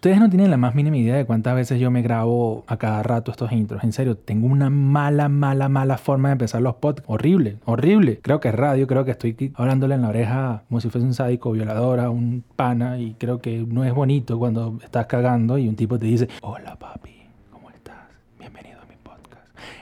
Ustedes no tienen la más mínima idea de cuántas veces yo me grabo a cada rato estos intros. En serio, tengo una mala, mala, mala forma de empezar los podcasts. Horrible, horrible. Creo que es radio, creo que estoy hablándole en la oreja como si fuese un sádico, violadora, un pana. Y creo que no es bonito cuando estás cagando y un tipo te dice, hola papi.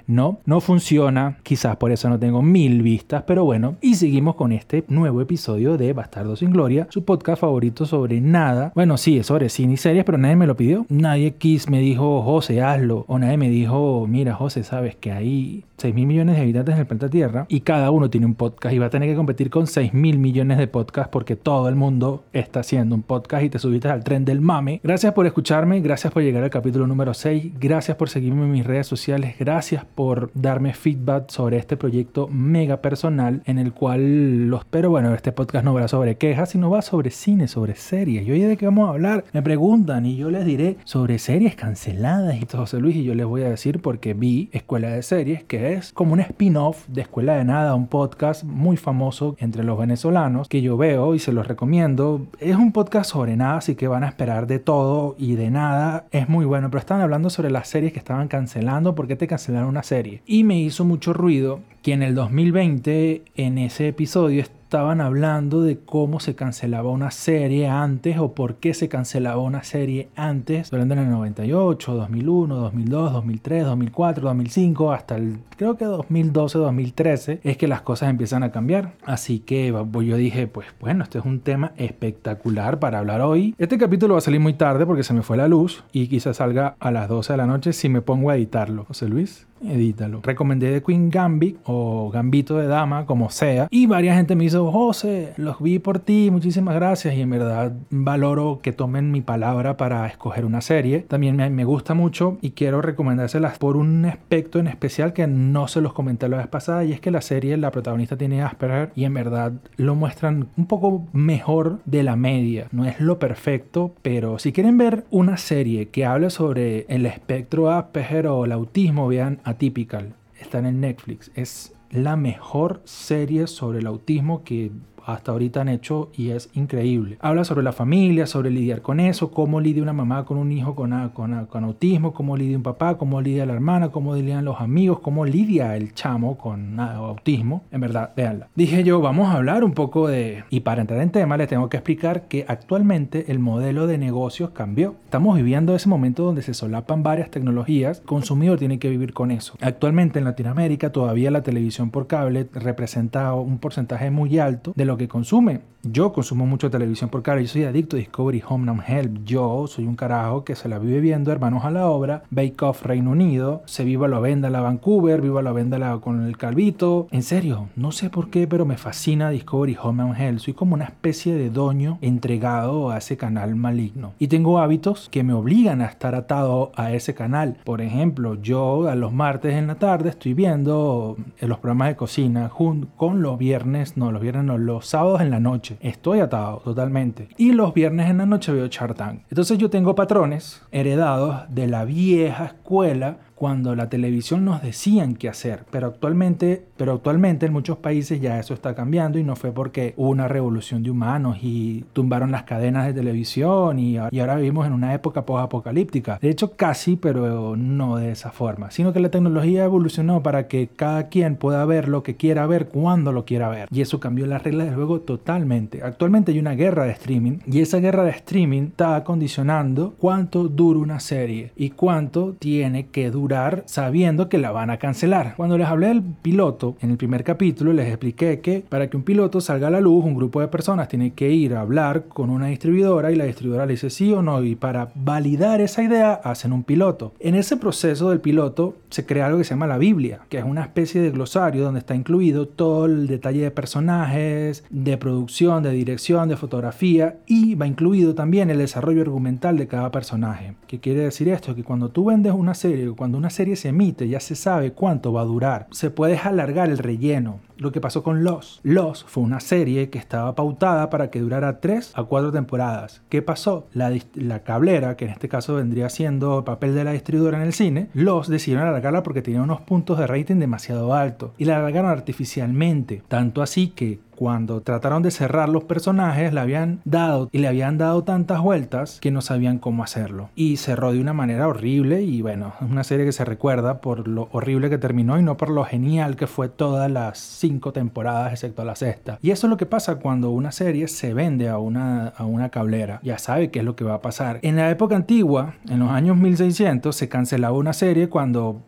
No, no funciona, quizás por eso no tengo mil vistas, pero bueno, y seguimos con este nuevo episodio de Bastardo sin Gloria, su podcast favorito sobre nada. Bueno, sí, es sobre cine y series, pero nadie me lo pidió. Nadie quis me dijo, José, hazlo. O nadie me dijo, mira, José, sabes que hay 6 mil millones de habitantes en el planeta Tierra y cada uno tiene un podcast y va a tener que competir con 6 mil millones de podcasts porque todo el mundo está haciendo un podcast y te subiste al tren del mame. Gracias por escucharme, gracias por llegar al capítulo número 6, gracias por seguirme en mis redes sociales, gracias por darme feedback sobre este proyecto mega personal en el cual los... Pero bueno, este podcast no va sobre quejas, sino va sobre cine, sobre series. Y hoy de qué vamos a hablar, me preguntan y yo les diré sobre series canceladas y todo, José Luis, y yo les voy a decir porque vi Escuela de Series, que es como un spin-off de Escuela de Nada, un podcast muy famoso entre los venezolanos que yo veo y se los recomiendo. Es un podcast sobre nada, así que van a esperar de todo y de nada. Es muy bueno, pero están hablando sobre las series que estaban cancelando, por qué te cancelaron una serie. Y me hizo mucho ruido que en el 2020 en ese episodio estaban hablando de cómo se cancelaba una serie antes o por qué se cancelaba una serie antes, en el 98, 2001, 2002, 2003, 2004, 2005, hasta el creo que 2012, 2013 es que las cosas empiezan a cambiar. Así que yo dije, pues bueno, este es un tema espectacular para hablar hoy. Este capítulo va a salir muy tarde porque se me fue la luz y quizás salga a las 12 de la noche si me pongo a editarlo. José Luis edítalo. Recomendé The Queen Gambit o Gambito de Dama, como sea. Y varias gente me hizo, José, los vi por ti, muchísimas gracias. Y en verdad valoro que tomen mi palabra para escoger una serie. También me, me gusta mucho y quiero recomendárselas por un aspecto en especial que no se los comenté la vez pasada. Y es que la serie, la protagonista tiene Asperger y en verdad lo muestran un poco mejor de la media. No es lo perfecto, pero si quieren ver una serie que hable sobre el espectro Asperger o el autismo, vean Atypical. Está en Netflix. Es la mejor serie sobre el autismo que hasta ahorita han hecho y es increíble. Habla sobre la familia, sobre lidiar con eso, cómo lidia una mamá con un hijo con, con, autismo, cómo lidia un papá, cómo lidia la hermana, cómo lidian los amigos, cómo lidia el chamo con autismo. En verdad, véanla. Dije yo, vamos a hablar un poco de... Y para entrar en tema, les tengo que explicar que actualmente el modelo de negocios cambió. Estamos viviendo ese momento donde se solapan varias tecnologías. El consumidor tiene que vivir con eso. Actualmente en Latinoamérica todavía la televisión por cable representa un porcentaje muy alto de lo que consume. Yo consumo mucho televisión por cable, yo soy adicto a Discovery Home and Help. Yo soy un carajo que se la vive viendo Hermanos a la Obra, Bake Off Reino Unido, Se Viva la Venda la Vancouver, Viva la Venda la con el Calvito. En serio, no sé por qué, pero me fascina Discovery Home and Health. Soy como una especie de doño entregado a ese canal maligno. Y tengo hábitos que me obligan a estar atado a ese canal. Por ejemplo, yo a los martes en la tarde estoy viendo los programas de cocina con los viernes, no, los viernes no, los sábados en la noche. Estoy atado totalmente. Y los viernes en la noche veo Chartán. Entonces yo tengo patrones heredados de la vieja escuela cuando la televisión nos decían qué hacer, pero actualmente, pero actualmente en muchos países ya eso está cambiando y no fue porque hubo una revolución de humanos y tumbaron las cadenas de televisión y, y ahora vivimos en una época post-apocalíptica. De hecho, casi, pero no de esa forma, sino que la tecnología evolucionó para que cada quien pueda ver lo que quiera ver cuando lo quiera ver. Y eso cambió las reglas del juego totalmente. Actualmente hay una guerra de streaming y esa guerra de streaming está condicionando cuánto dura una serie y cuánto tiene que durar sabiendo que la van a cancelar. Cuando les hablé del piloto, en el primer capítulo les expliqué que para que un piloto salga a la luz, un grupo de personas tiene que ir a hablar con una distribuidora y la distribuidora le dice sí o no y para validar esa idea hacen un piloto. En ese proceso del piloto se crea algo que se llama la Biblia, que es una especie de glosario donde está incluido todo el detalle de personajes, de producción, de dirección, de fotografía y va incluido también el desarrollo argumental de cada personaje. ¿Qué quiere decir esto? Que cuando tú vendes una serie, cuando una serie se emite ya se sabe cuánto va a durar. Se puede alargar el relleno. Lo que pasó con Los. Los fue una serie que estaba pautada para que durara 3 a 4 temporadas. ¿Qué pasó? La, la cablera, que en este caso vendría siendo el papel de la distribuidora en el cine, Los decidieron alargarla porque tenía unos puntos de rating demasiado altos y la alargaron artificialmente. Tanto así que cuando trataron de cerrar los personajes, le habían dado y le habían dado tantas vueltas que no sabían cómo hacerlo. Y cerró de una manera horrible y bueno, es una serie que se recuerda por lo horrible que terminó y no por lo genial que fue todas las cinco temporadas excepto la sexta. Y eso es lo que pasa cuando una serie se vende a una, a una cablera. Ya sabe qué es lo que va a pasar. En la época antigua, en los años 1600, se cancelaba una serie cuando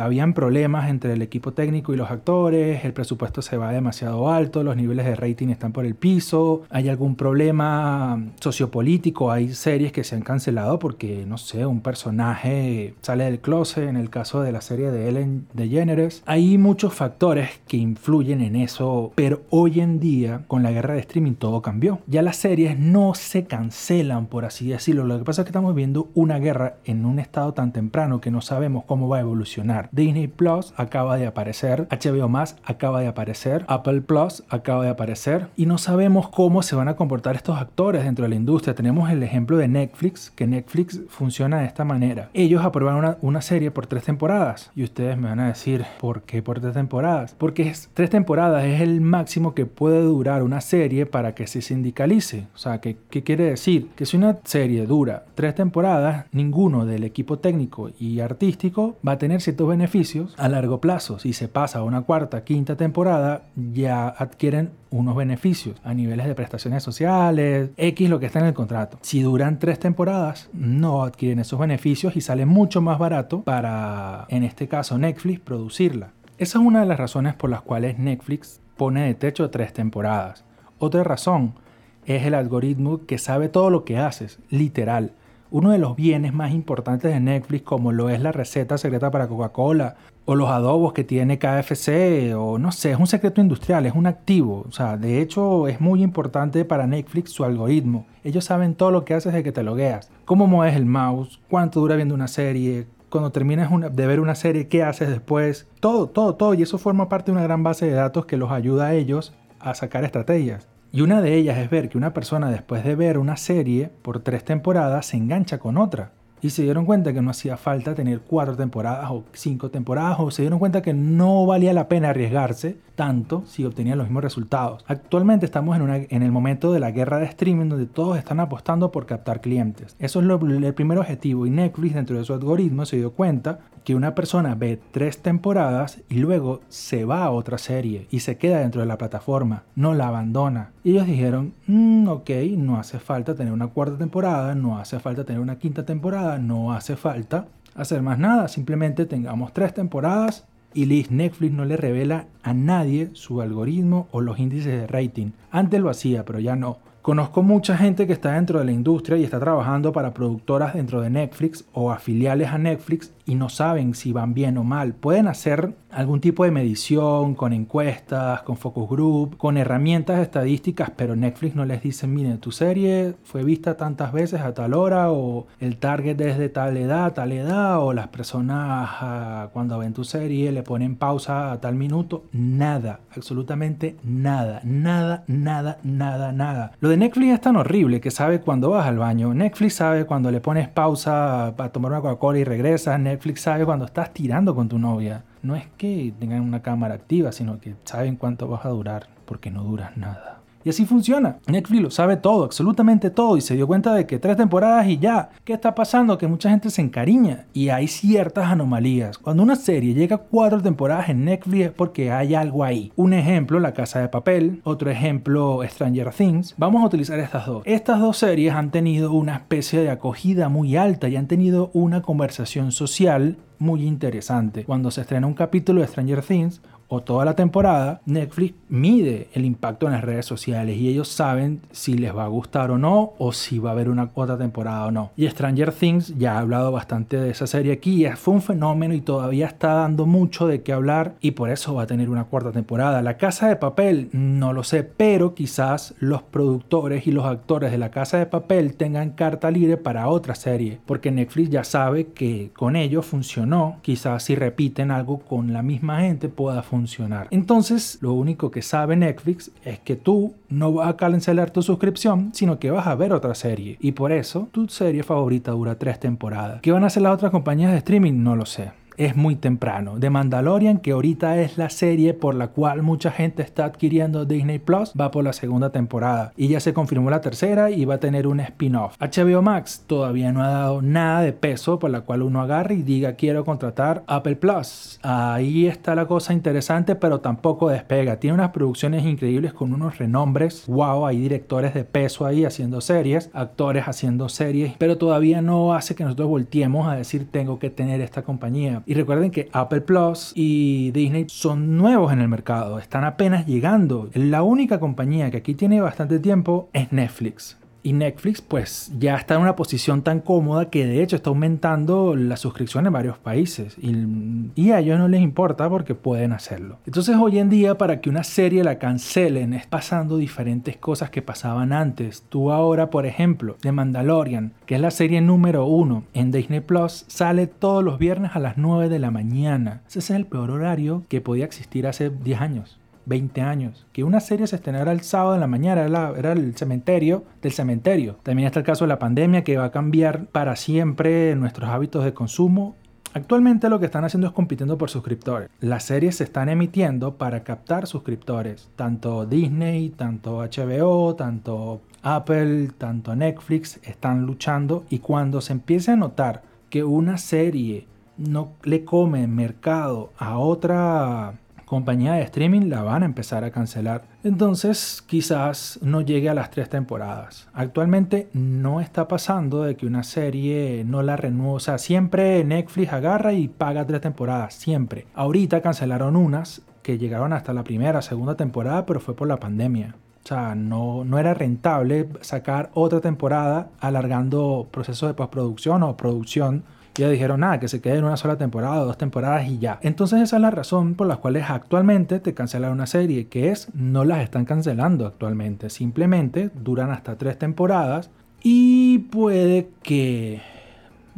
habían problemas entre el equipo técnico y los actores, el presupuesto se va demasiado alto, los niveles de rating están por el piso, hay algún problema sociopolítico, hay series que se han cancelado porque, no sé, un personaje sale del closet, en el caso de la serie de Ellen DeGeneres. Hay muchos factores que influyen en eso, pero hoy en día, con la guerra de streaming, todo cambió. Ya las series no se cancelan, por así decirlo. Lo que pasa es que estamos viendo una guerra en un estado tan temprano que no sabemos cómo va a evolucionar. Disney Plus acaba de aparecer, HBO Más acaba de aparecer, Apple Plus acaba de aparecer y no sabemos cómo se van a comportar estos actores dentro de la industria. Tenemos el ejemplo de Netflix, que Netflix funciona de esta manera. Ellos aprueban una, una serie por tres temporadas y ustedes me van a decir, ¿por qué por tres temporadas? Porque es, tres temporadas es el máximo que puede durar una serie para que se sindicalice. O sea, ¿qué, qué quiere decir? Que si una serie dura tres temporadas, ninguno del equipo técnico y artístico va a tener ciertos beneficios a largo plazo. Si se pasa a una cuarta, quinta temporada, ya adquieren unos beneficios a niveles de prestaciones sociales, X lo que está en el contrato. Si duran tres temporadas, no adquieren esos beneficios y sale mucho más barato para, en este caso, Netflix producirla. Esa es una de las razones por las cuales Netflix pone de techo tres temporadas. Otra razón es el algoritmo que sabe todo lo que haces, literal. Uno de los bienes más importantes de Netflix, como lo es la receta secreta para Coca-Cola o los adobos que tiene KFC o no sé, es un secreto industrial, es un activo. O sea, de hecho es muy importante para Netflix su algoritmo. Ellos saben todo lo que haces de que te logueas. Cómo mueves el mouse, cuánto dura viendo una serie, cuando terminas de ver una serie, qué haces después. Todo, todo, todo. Y eso forma parte de una gran base de datos que los ayuda a ellos a sacar estrategias. Y una de ellas es ver que una persona después de ver una serie por tres temporadas se engancha con otra y se dieron cuenta que no hacía falta tener cuatro temporadas o cinco temporadas o se dieron cuenta que no valía la pena arriesgarse tanto si obtenían los mismos resultados. Actualmente estamos en, una, en el momento de la guerra de streaming donde todos están apostando por captar clientes. Eso es lo, el primer objetivo y Netflix dentro de su algoritmo se dio cuenta que una persona ve tres temporadas y luego se va a otra serie y se queda dentro de la plataforma, no la abandona. Y ellos dijeron, mm, ok, no hace falta tener una cuarta temporada, no hace falta tener una quinta temporada, no hace falta hacer más nada, simplemente tengamos tres temporadas y Netflix no le revela a nadie su algoritmo o los índices de rating. Antes lo hacía, pero ya no. Conozco mucha gente que está dentro de la industria y está trabajando para productoras dentro de Netflix o afiliales a Netflix y no saben si van bien o mal. Pueden hacer algún tipo de medición con encuestas, con focus group, con herramientas estadísticas, pero Netflix no les dice, mire, tu serie fue vista tantas veces a tal hora o el target es de tal edad, tal edad o las personas ah, cuando ven tu serie le ponen pausa a tal minuto. Nada, absolutamente nada, nada, nada, nada, nada. Lo de Netflix es tan horrible que sabe cuando vas al baño. Netflix sabe cuando le pones pausa para tomar una Coca-Cola y regresas. Netflix sabe cuando estás tirando con tu novia. No es que tengan una cámara activa, sino que saben cuánto vas a durar, porque no duras nada. Y así funciona. Netflix lo sabe todo, absolutamente todo, y se dio cuenta de que tres temporadas y ya. ¿Qué está pasando? Que mucha gente se encariña y hay ciertas anomalías. Cuando una serie llega a cuatro temporadas en Netflix es porque hay algo ahí. Un ejemplo, La Casa de Papel. Otro ejemplo, Stranger Things. Vamos a utilizar estas dos. Estas dos series han tenido una especie de acogida muy alta y han tenido una conversación social muy interesante. Cuando se estrena un capítulo de Stranger Things, o toda la temporada, Netflix mide el impacto en las redes sociales y ellos saben si les va a gustar o no o si va a haber una otra temporada o no. Y Stranger Things, ya he hablado bastante de esa serie aquí, fue un fenómeno y todavía está dando mucho de qué hablar y por eso va a tener una cuarta temporada. La Casa de Papel, no lo sé, pero quizás los productores y los actores de La Casa de Papel tengan carta libre para otra serie, porque Netflix ya sabe que con ello funcionó, quizás si repiten algo con la misma gente pueda funcionar Entonces, lo único que sabe Netflix es que tú no vas a cancelar tu suscripción, sino que vas a ver otra serie. Y por eso, tu serie favorita dura tres temporadas. ¿Qué van a hacer las otras compañías de streaming? No lo sé. Es muy temprano. The Mandalorian, que ahorita es la serie por la cual mucha gente está adquiriendo Disney Plus, va por la segunda temporada. Y ya se confirmó la tercera y va a tener un spin-off. HBO Max todavía no ha dado nada de peso por la cual uno agarre y diga quiero contratar Apple Plus. Ahí está la cosa interesante, pero tampoco despega. Tiene unas producciones increíbles con unos renombres. Wow, hay directores de peso ahí haciendo series, actores haciendo series, pero todavía no hace que nosotros volteemos a decir tengo que tener esta compañía. Y recuerden que Apple Plus y Disney son nuevos en el mercado, están apenas llegando. La única compañía que aquí tiene bastante tiempo es Netflix. Y Netflix pues ya está en una posición tan cómoda que de hecho está aumentando la suscripción en varios países. Y, a ellos no les importa porque pueden hacerlo. Entonces hoy en día para que una serie la cancelen es pasando diferentes cosas que pasaban antes. Tú ahora por ejemplo de Mandalorian, que es la serie número uno en Disney Plus, sale todos los viernes a las 9 de la mañana. Ese es el peor horario que podía existir hace 10 años. 20 años. Que una serie se estrenara el sábado en la mañana, era, el cementerio del cementerio. También está el caso de la pandemia que va a cambiar para siempre nuestros hábitos de consumo Actualmente lo que están haciendo es compitiendo por suscriptores. Las series se están emitiendo para captar suscriptores. Tanto Disney, tanto HBO, tanto Apple, tanto Netflix están luchando y cuando se empiece a notar que una serie no le come mercado a otra compañía de streaming la van a empezar a cancelar. Entonces quizás no llegue a las tres temporadas. Actualmente no está pasando de que una serie no la renueve. O sea, siempre Netflix agarra y paga tres temporadas. Siempre. Ahorita cancelaron unas que llegaron hasta la primera, segunda temporada, pero fue por la pandemia. O sea, no, no era rentable sacar otra temporada alargando procesos de postproducción o producción ya dijeron, nada, que se quede en una sola temporada, dos temporadas y ya. Entonces esa es la razón por la cual actualmente te cancelan una serie, que es no las están cancelando actualmente, simplemente duran hasta tres temporadas y puede que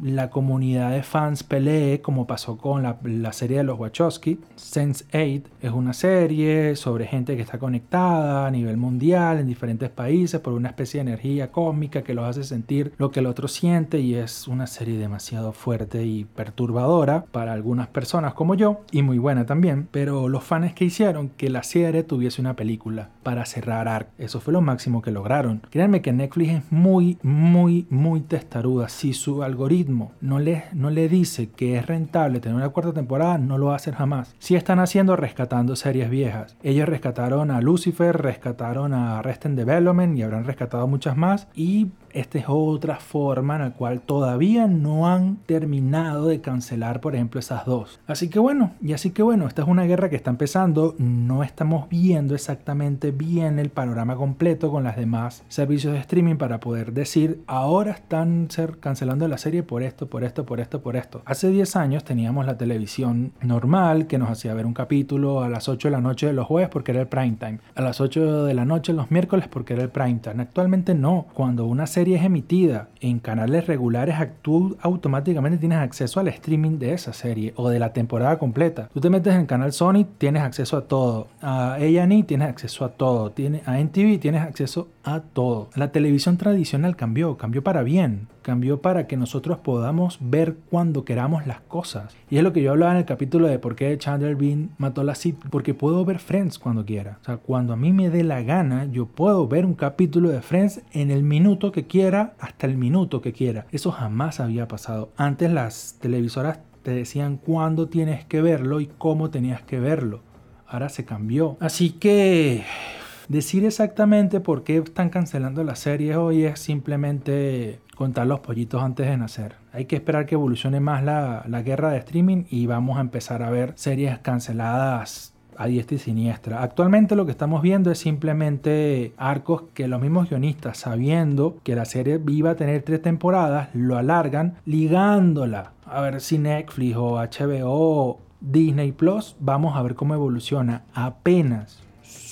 la comunidad de fans pelee como pasó con la, serie de los Wachowski. Sense8 es una serie sobre gente que está conectada a nivel mundial en diferentes países por una especie de energía cósmica que los hace sentir lo que el otro siente y es una serie demasiado fuerte y perturbadora para algunas personas como yo y muy buena también. Pero los fans que hicieron que la serie tuviese una película para cerrar Arc, eso fue lo máximo que lograron. Créanme que Netflix es muy, muy, muy testaruda. Si su algoritmo no le, no le dice que es rentable tener una cuarta temporada, no lo hacer jamás. Si están haciendo rescatando series viejas. Ellos rescataron a Lucifer, rescataron a Rest Development y habrán rescatado muchas más. Y esta es otra forma en la cual todavía no han terminado de cancelar, por ejemplo, esas dos. Así que bueno, y así que bueno, esta es una guerra que está empezando. No estamos viendo exactamente bien el panorama completo con las demás servicios de streaming para poder decir, ahora están ser cancelando la serie esto, por esto, por esto, por esto. Hace 10 años teníamos la televisión normal que nos hacía ver un capítulo a las 8 de la noche de los jueves porque era el prime time, a las 8 de la noche los miércoles porque era el prime time. Actualmente no. Cuando una serie es emitida en canales regulares, tú automáticamente tienes acceso al streaming de esa serie o de la temporada completa. Tú te metes en el canal Sony, tienes acceso a todo. A A&E tienes acceso a todo. A NTV tienes acceso a todo. La televisión tradicional cambió, cambió para bien cambió para que nosotros podamos ver cuando queramos las cosas. Y es lo que yo hablaba en el capítulo de por qué Chandler Bean mató la Cid, porque puedo ver Friends cuando quiera. O sea, cuando a mí me dé la gana, yo puedo ver un capítulo de Friends en el minuto que quiera, hasta el minuto que quiera. Eso jamás había pasado. Antes las televisoras te decían cuándo tienes que verlo y cómo tenías que verlo. Ahora se cambió. Así que decir exactamente por qué están cancelando las series hoy es simplemente contar los pollitos antes de nacer. Hay que esperar que evolucione más la, guerra de streaming y vamos a empezar a ver series canceladas a diestra y siniestra. Actualmente lo que estamos viendo es simplemente arcos que los mismos guionistas, sabiendo que la serie iba a tener tres temporadas, lo alargan ligándola. A ver si Netflix o HBO Disney Plus, vamos a ver cómo evoluciona. Apenas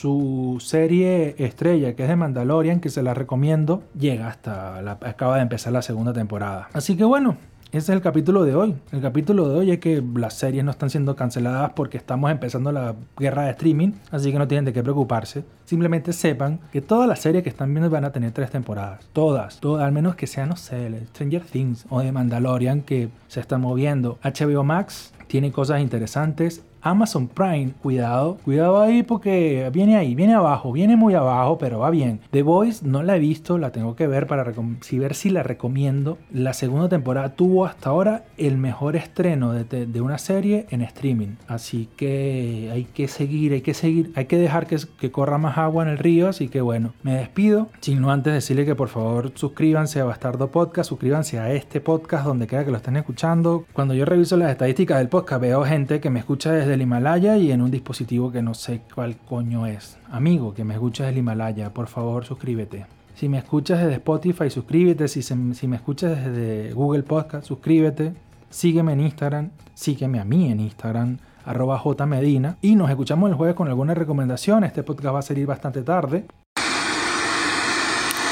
su serie estrella, que es de Mandalorian, que se la recomiendo, llega hasta la, acaba de empezar la segunda temporada. Así que bueno, ese es el capítulo de hoy. El capítulo de hoy es que las series no están siendo canceladas porque estamos empezando la guerra de streaming, así que no tienen de qué preocuparse. Simplemente sepan que todas las series que están viendo van a tener tres temporadas. Todas, todas, al menos que sean, no sé, Stranger Things o de Mandalorian que se están moviendo. HBO Max tiene cosas interesantes. Amazon Prime, cuidado, cuidado ahí porque viene ahí, viene abajo, viene muy abajo, pero va bien. The Voice no la he visto, la tengo que ver para ver si la recomiendo. La segunda temporada tuvo hasta ahora el mejor estreno de, una serie en streaming, así que hay que seguir, hay que seguir, hay que dejar que, corra más agua en el río, así que bueno, me despido, sin no antes decirle que por favor suscríbanse a Bastardo Podcast, suscríbanse a este podcast donde quiera que lo estén escuchando. Cuando yo reviso las estadísticas del podcast veo gente que me escucha desde del Himalaya y en un dispositivo que no sé cuál coño es. Amigo que me escuchas del Himalaya, por favor suscríbete. Si me escuchas desde Spotify, suscríbete. Si, si me escuchas desde Google Podcast, suscríbete. Sígueme en Instagram. Sígueme a mí en Instagram arroba jmedina y nos escuchamos el jueves con alguna recomendación. Este podcast va a salir bastante tarde.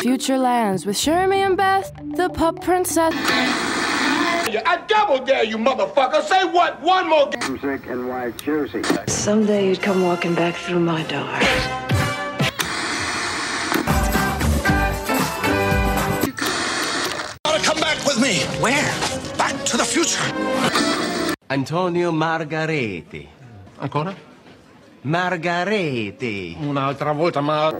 Future Lands with Shermie and Beth, the Pup Princess. You. I double dare you, motherfucker. Say what? One more. Music and white jersey. Someday you'd come walking back through my door. Come back with me. Where? Back to the future. Antonio Margareti. Ancora? Margareti. Un'altra volta, ma...